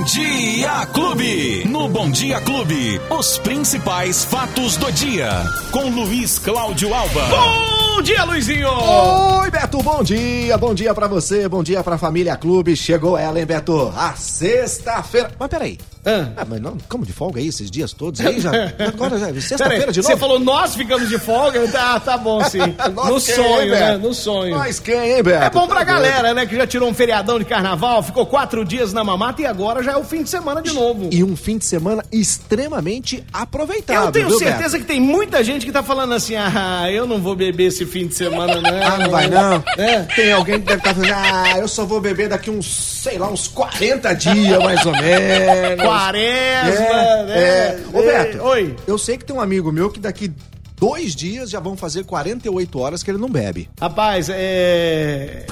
Bom Dia Clube. No Bom Dia Clube, os principais fatos do dia. Com Luiz Cláudio Alba. Bom dia, Luizinho! Oi, Beto, bom dia, bom dia pra você, bom dia pra família Clube. Chegou ela, hein, Beto? A sexta-feira. Mas peraí. Ah. Ah, mas não, como de folga aí esses dias todos aí? Já, agora já, Peraí, sexta-feira de novo? Você falou nós ficamos de folga? Tá, tá bom sim. No sonho, hein, né? Beto? No sonho. Nós quem, hein, Beto? É bom pra Tá galera, né? Que já tirou um feriadão de carnaval, ficou quatro dias na mamata e agora já é o fim de semana de novo. doido. E um fim de semana extremamente aproveitável, Eu tenho viu, certeza que tem muita gente que tá falando assim: ah, eu não vou beber esse fim de semana, não. Ah, não vai não? É. Tem alguém que deve estar falando, ah, eu só vou beber daqui uns, sei lá, uns 40 dias, mais ou menos. Quaresma, É, né? é. Ô, Beto, Oi. eu sei que tem um amigo meu que daqui dois dias já vão fazer 48 horas que ele não bebe. Rapaz, é.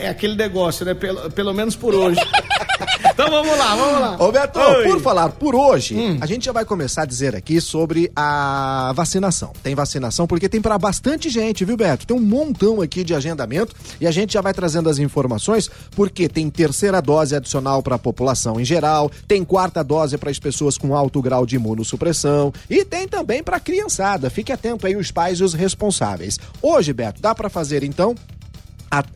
É aquele negócio, né? Pelo, pelo menos por hoje. então vamos lá, vamos lá. Ô Beto, Oi. por falar por hoje, Hum. a gente já vai começar a dizer aqui sobre a vacinação. Tem vacinação porque tem pra bastante gente, viu, Beto? Tem um montão aqui de agendamento e a gente já vai trazendo as informações porque tem terceira dose adicional para a população em geral, tem quarta dose para as pessoas com alto grau de imunossupressão e tem também para criançada. Fique atento aí os pais e os responsáveis. Hoje, Beto, dá para fazer então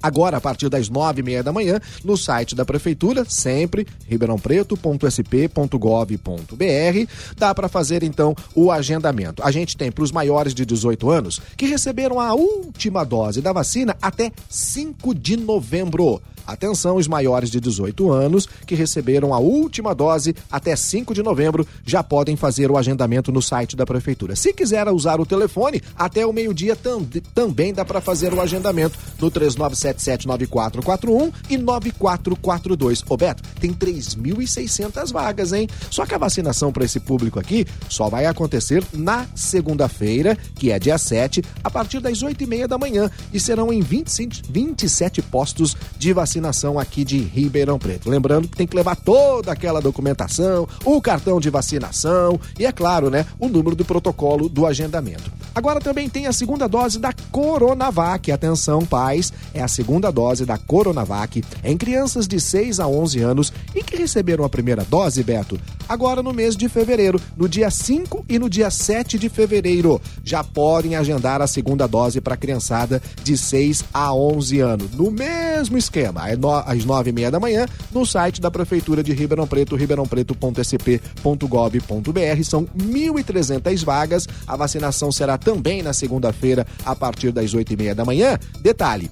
agora a partir das nove e meia da manhã no site da prefeitura sempre ribeirãopreto.sp.gov.br dá para fazer então o agendamento. A gente tem para os maiores de 18 anos que receberam a última dose da vacina até 5 de novembro Atenção, os maiores de 18 anos que receberam a última dose até 5 de novembro já podem fazer o agendamento no site da prefeitura. Se quiser usar o telefone, até o meio-dia tam- também dá para fazer o agendamento no 39779441 e 9442. Ô Beto, tem 3.600 vagas, hein? Só que a vacinação para esse público aqui só vai acontecer na segunda-feira, que é dia 7, a partir das 8 e meia da manhã e serão em 25, 27 postos de vacinação aqui de Ribeirão Preto. Lembrando que tem que levar toda aquela documentação, o cartão de vacinação e, é claro, né, o número do protocolo do agendamento. Agora também tem a segunda dose da Coronavac. Atenção, pais, é a segunda dose da Coronavac em crianças de 6 a 11 anos e que receberam a primeira dose, Beto, agora no mês de fevereiro, no dia 5 e no dia 7 de fevereiro. Já podem agendar a segunda dose para criançada de 6 a 11 anos. No mesmo esquema, às 9 e meia da manhã, no site da Prefeitura de Ribeirão Preto, ribeirãopreto.sp.gov.br. São 1.300 vagas. A vacinação será também na segunda-feira, a partir das 8 e meia da manhã. Detalhe,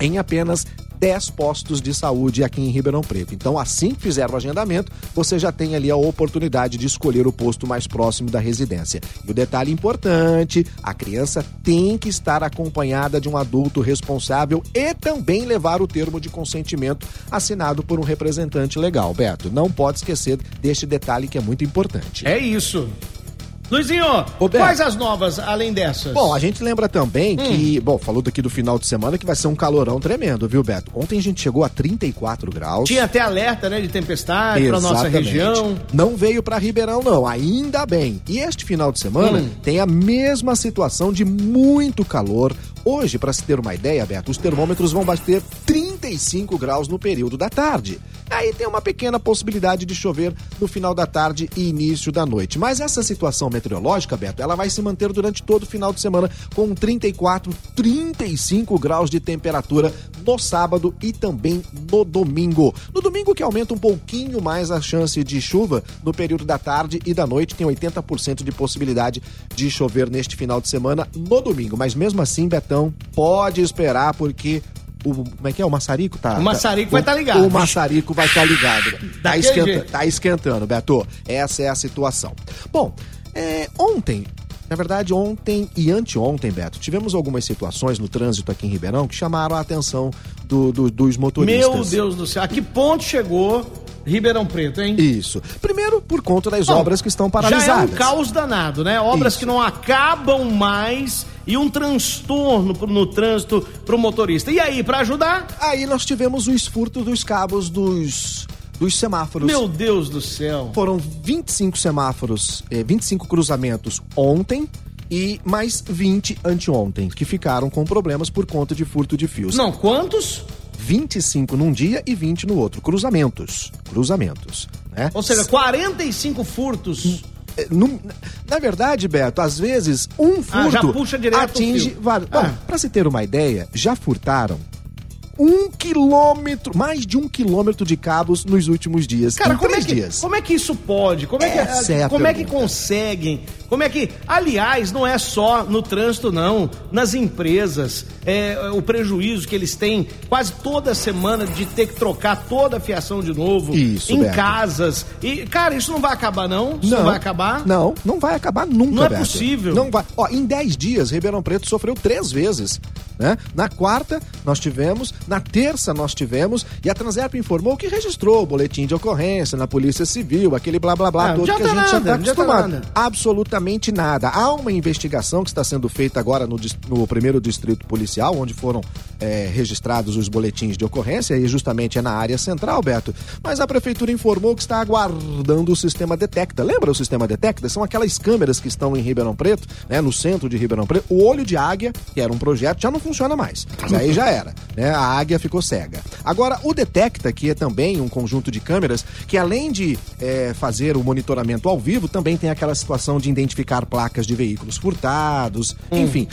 em apenas 10 postos de saúde aqui em Ribeirão Preto. Então, assim que fizer o agendamento, você já tem ali a oportunidade de escolher o posto mais próximo da residência. E o detalhe importante: a criança tem que estar acompanhada de um adulto responsável e também levar o termo de consentimento assinado por um representante legal. Beto, não pode esquecer deste detalhe que é muito importante. É isso. Luizinho, Ô, Beto. quais as novas além dessas? Bom, a gente lembra também que, bom, falou daqui do final de semana que vai ser um calorão tremendo, viu, Beto? Ontem a gente chegou a 34 graus. Tinha até alerta, né, de tempestade pra nossa região. Não veio pra Ribeirão, não, ainda bem. E este final de semana Hum. tem a mesma situação de muito calor. Hoje, pra se ter uma ideia, Beto, os termômetros vão bater 35 graus no período da tarde. Aí tem uma pequena possibilidade de chover no final da tarde e início da noite. Mas essa situação meteorológica, Beto, ela vai se manter durante todo o final de semana com 34, 35 graus de temperatura no sábado e também no domingo. No domingo que aumenta um pouquinho mais a chance de chuva no período da tarde e da noite, tem 80% de possibilidade de chover neste final de semana no domingo. Mas mesmo assim, Betão, pode esperar porque o, como é que é? O maçarico tá. O maçarico tá- vai o- tá ligado. O maçarico vai estar ligado. Tá, esquenta, tá esquentando, Beto. Essa é a situação. Bom, é, ontem. Na verdade, ontem e anteontem, Beto, tivemos algumas situações no trânsito aqui em Ribeirão que chamaram a atenção do- do- dos motoristas. Meu Deus do céu, a que ponto chegou Ribeirão Preto, hein? Isso. Primeiro, por conta das Bom, obras que estão Já paralisadas. é um caos danado, né? Obras Isso. que não acabam mais e um transtorno no trânsito pro motorista. E aí, pra ajudar? Aí nós tivemos o esfurto dos cabos dos, dos semáforos. Meu Deus do céu. Foram 25 semáforos, eh, 25 cruzamentos ontem e mais 20 anteontem, que ficaram com problemas por conta de furto de fios. Não, quantos? 25 num dia e 20 no outro. Cruzamentos. Cruzamentos. Né? Ou seja, 45 furtos. É, num- na verdade, Beto, às vezes um Ah, furto o atinge vários. Ah. Bom, pra se ter uma ideia, já furtaram um quilômetro, mais de um quilômetro de cabos nos últimos dias. Cara, como é, que, dias. como é que isso pode? Como é que, Essa é como é que conseguem? Como é que. Aliás, não é só no trânsito, não. Nas empresas, é, o prejuízo que eles têm quase toda semana de ter que trocar toda a fiação de novo. Isso, Em Beto. casas. E, cara, isso não vai acabar, não? Isso não, vai acabar? Não, não vai acabar nunca, Não é Beto. possível. Não vai. Ó, em 10 dias, Ribeirão Preto sofreu três vezes. Né? Na quarta, nós tivemos, na terça, nós tivemos, e a Transerp informou que registrou o boletim de ocorrência na Polícia Civil, aquele blá blá blá Ah, todo que a gente adianta já nada, está acostumado. nada. Absolutamente nada. Há uma investigação que está sendo feita agora no, no primeiro distrito policial, onde foram é, registrados os boletins de ocorrência, e justamente é na área central, Beto. Mas a prefeitura informou que está aguardando o sistema Detecta. Lembra o sistema Detecta? São aquelas câmeras que estão em Ribeirão Preto, né, no centro de Ribeirão Preto. O olho de águia, que era um projeto, já não funciona mais. Mas aí já era, né? A águia ficou cega. Agora, o Detecta, que é também um conjunto de câmeras, que além de é, fazer o monitoramento ao vivo, também tem aquela situação de identificar placas de veículos furtados, enfim.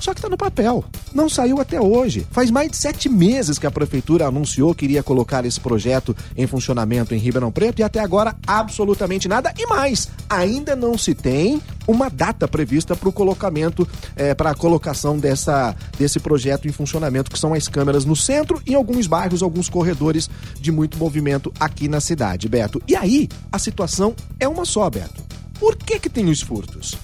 Só que tá no papel. Não saiu até hoje. Faz mais de sete meses que a prefeitura anunciou que iria colocar esse projeto em funcionamento em Ribeirão Preto e até agora absolutamente nada. E mais, ainda não se tem uma data prevista para o colocamento, para a colocação dessa, desse projeto em funcionamento, que são as câmeras no centro e em alguns bairros, alguns corredores de muito movimento aqui na cidade, Beto. E aí, a situação é uma só, Beto. Por que que tem os furtos?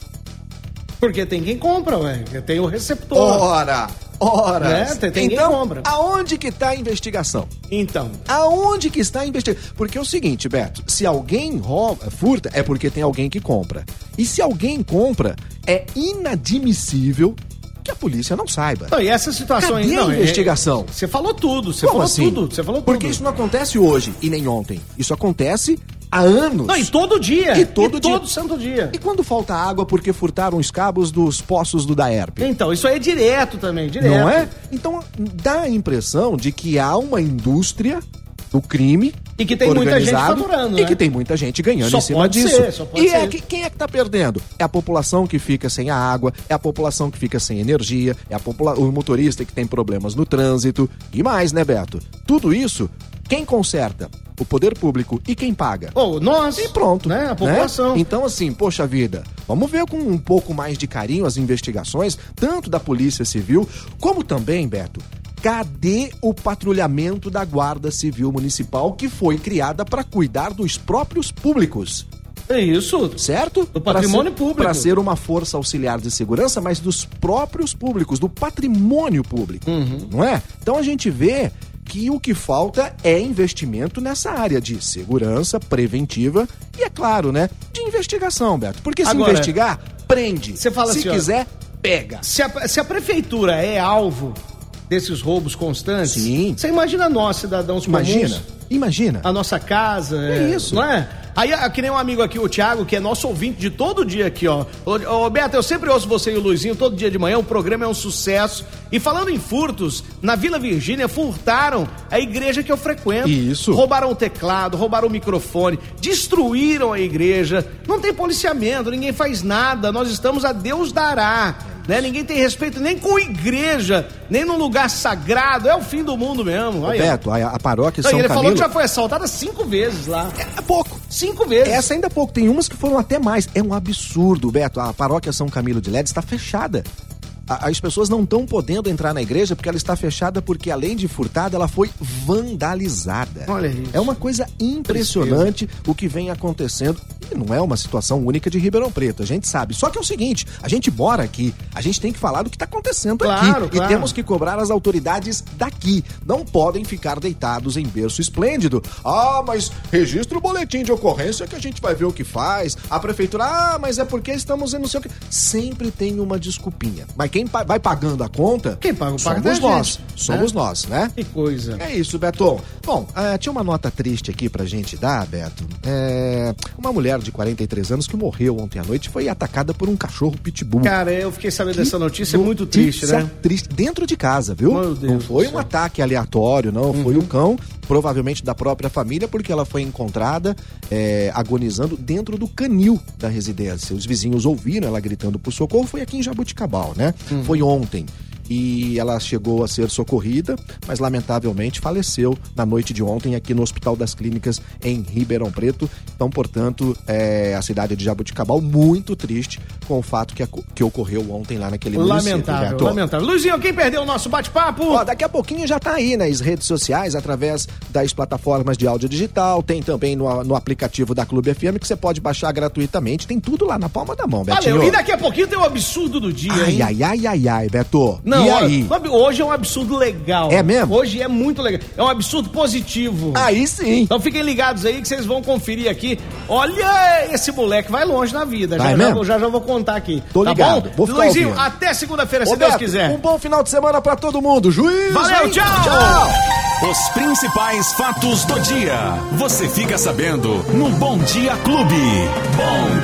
Porque tem quem compra, ué. Tem o receptor. Ora, ora. Né? Tem- tem quem então, compra. aonde que tá a investigação? Então. Aonde que está a investigação? Porque é o seguinte, Beto, se alguém rouba, furta, é porque tem alguém que compra. E se alguém compra, é inadmissível que a polícia não saiba. Não, e essa situação Cadê aí. a Não, é- investigação? Você falou tudo, você falou assim? tudo. Você falou tudo. Porque isso não acontece hoje e nem ontem. Isso acontece há anos. Não, e todo dia. E todo dia. todo santo dia. E quando falta água porque furtaram os cabos dos poços do Daerp? Então, isso aí é direto também, direto. Não é? Então dá a impressão de que há uma indústria do crime. E que tem muita gente faturando, E né? que tem muita gente ganhando Só em cima pode disso. ser, só pode e é ser. quem é que tá perdendo? É a população que fica sem a água, é a população que fica sem energia, é a popula o motorista que tem problemas no trânsito. E mais, né, Beto? Tudo isso, quem conserta? O poder público. E quem paga? Ou nós. E pronto. Né? A população. Então, assim, poxa vida, vamos ver com um pouco mais de carinho as investigações, tanto da Polícia Civil, como também, Beto, cadê o patrulhamento da Guarda Civil Municipal que foi criada para cuidar dos próprios públicos? É isso. Certo? Do patrimônio ser- público. Para ser uma força auxiliar de segurança, mas dos próprios públicos, do patrimônio público. Uhum. Não é? Então a gente vê que o que falta é investimento nessa área de segurança preventiva e, é claro, né, de investigação, Beto. Porque se Agora, investigar, prende. você fala se assim, quiser, pega. Se a, se a prefeitura é alvo desses roubos constantes, Sim. você imagina nós, cidadãos Imagina, comuns, imagina. a nossa casa. É isso. Não é? Aí, ah, que nem um amigo aqui, o Thiago, que é nosso ouvinte de todo dia aqui, ó. Ô, Beto, eu sempre ouço você e o Luizinho todo dia de manhã, o programa é um sucesso. E falando em furtos, na Vila Virgínia furtaram a igreja que eu frequento. Isso. Roubaram o teclado, roubaram o microfone, destruíram a igreja. Não tem policiamento, ninguém faz nada, nós estamos a Deus dará. Né? Ninguém tem respeito nem com igreja, nem num lugar sagrado. É o fim do mundo mesmo. Olha. Beto, a, a paróquia São ele Camilo... falou que já foi assaltada cinco vezes lá. É pouco. Cinco vezes. Essa ainda é pouco. Tem umas que foram até mais. É um absurdo, Beto. A paróquia São Camilo de Led está fechada. A- As pessoas não estão podendo entrar na igreja porque ela está fechada porque, além de furtada, ela foi vandalizada. Olha isso. É uma coisa impressionante o que vem acontecendo. E não é uma situação única de Ribeirão Preto, a gente sabe. Só que é o seguinte, a gente mora aqui, a gente tem que falar do que está acontecendo Claro, aqui. claro. E temos que cobrar as autoridades daqui. Não podem ficar deitados em berço esplêndido. Ah, mas registra o boletim de ocorrência que a gente vai ver o que faz. A prefeitura, ah, mas é porque estamos em não sei o que. Sempre tem uma desculpinha. Mas quem vai pagando a conta? Quem paga o paga é Somos nós. gente, Somos né? nós, né? Que coisa. É isso, Beto. Bom, ah, tinha uma nota triste aqui pra gente dar, Beto. É, uma mulher mulher de 43 anos que morreu ontem à noite foi atacada por um cachorro pitbull. Cara, eu fiquei sabendo dessa notícia, é muito triste, né? Triste, dentro de casa, viu? Não foi um ataque aleatório, não. Foi um cão, provavelmente da própria família, porque ela foi encontrada é, agonizando dentro do canil da residência. Os vizinhos ouviram ela gritando por socorro. Foi aqui em Jabuticabal, né? Foi ontem. E ela chegou a ser socorrida, mas lamentavelmente faleceu na noite de ontem aqui no Hospital das Clínicas em Ribeirão Preto. Então, portanto, é, a cidade de Jabuticabal muito triste com o fato que, que ocorreu ontem lá naquele município. Lamentável, Beto. lamentável. Luizinho, quem perdeu o nosso bate-papo? Ó, daqui a pouquinho já tá aí nas redes sociais, através das plataformas de áudio digital, tem também no, no aplicativo da Clube FM que você pode baixar gratuitamente, tem tudo lá na palma da mão, Betinho. Valeu. E daqui a pouquinho tem o absurdo do dia, hein? Ai, ai, ai, ai, ai, Beto. Não, e olha, aí? hoje é um absurdo legal. É mesmo? Hoje é muito legal. É um absurdo positivo. Aí sim. Então fiquem ligados aí que vocês vão conferir aqui. Olha, esse moleque vai longe na vida. Vai já, já, mesmo? vou- já já vou contar aqui. Tô tá ligado, bom? vou ficar Luizinho, ouvindo. até segunda-feira, se Ô, Deus Beto, quiser. Um bom final de semana pra todo mundo. Juiz! Valeu, hein? tchau! Tchau! Os principais fatos do dia. Você fica sabendo no Bom Dia Clube. Bom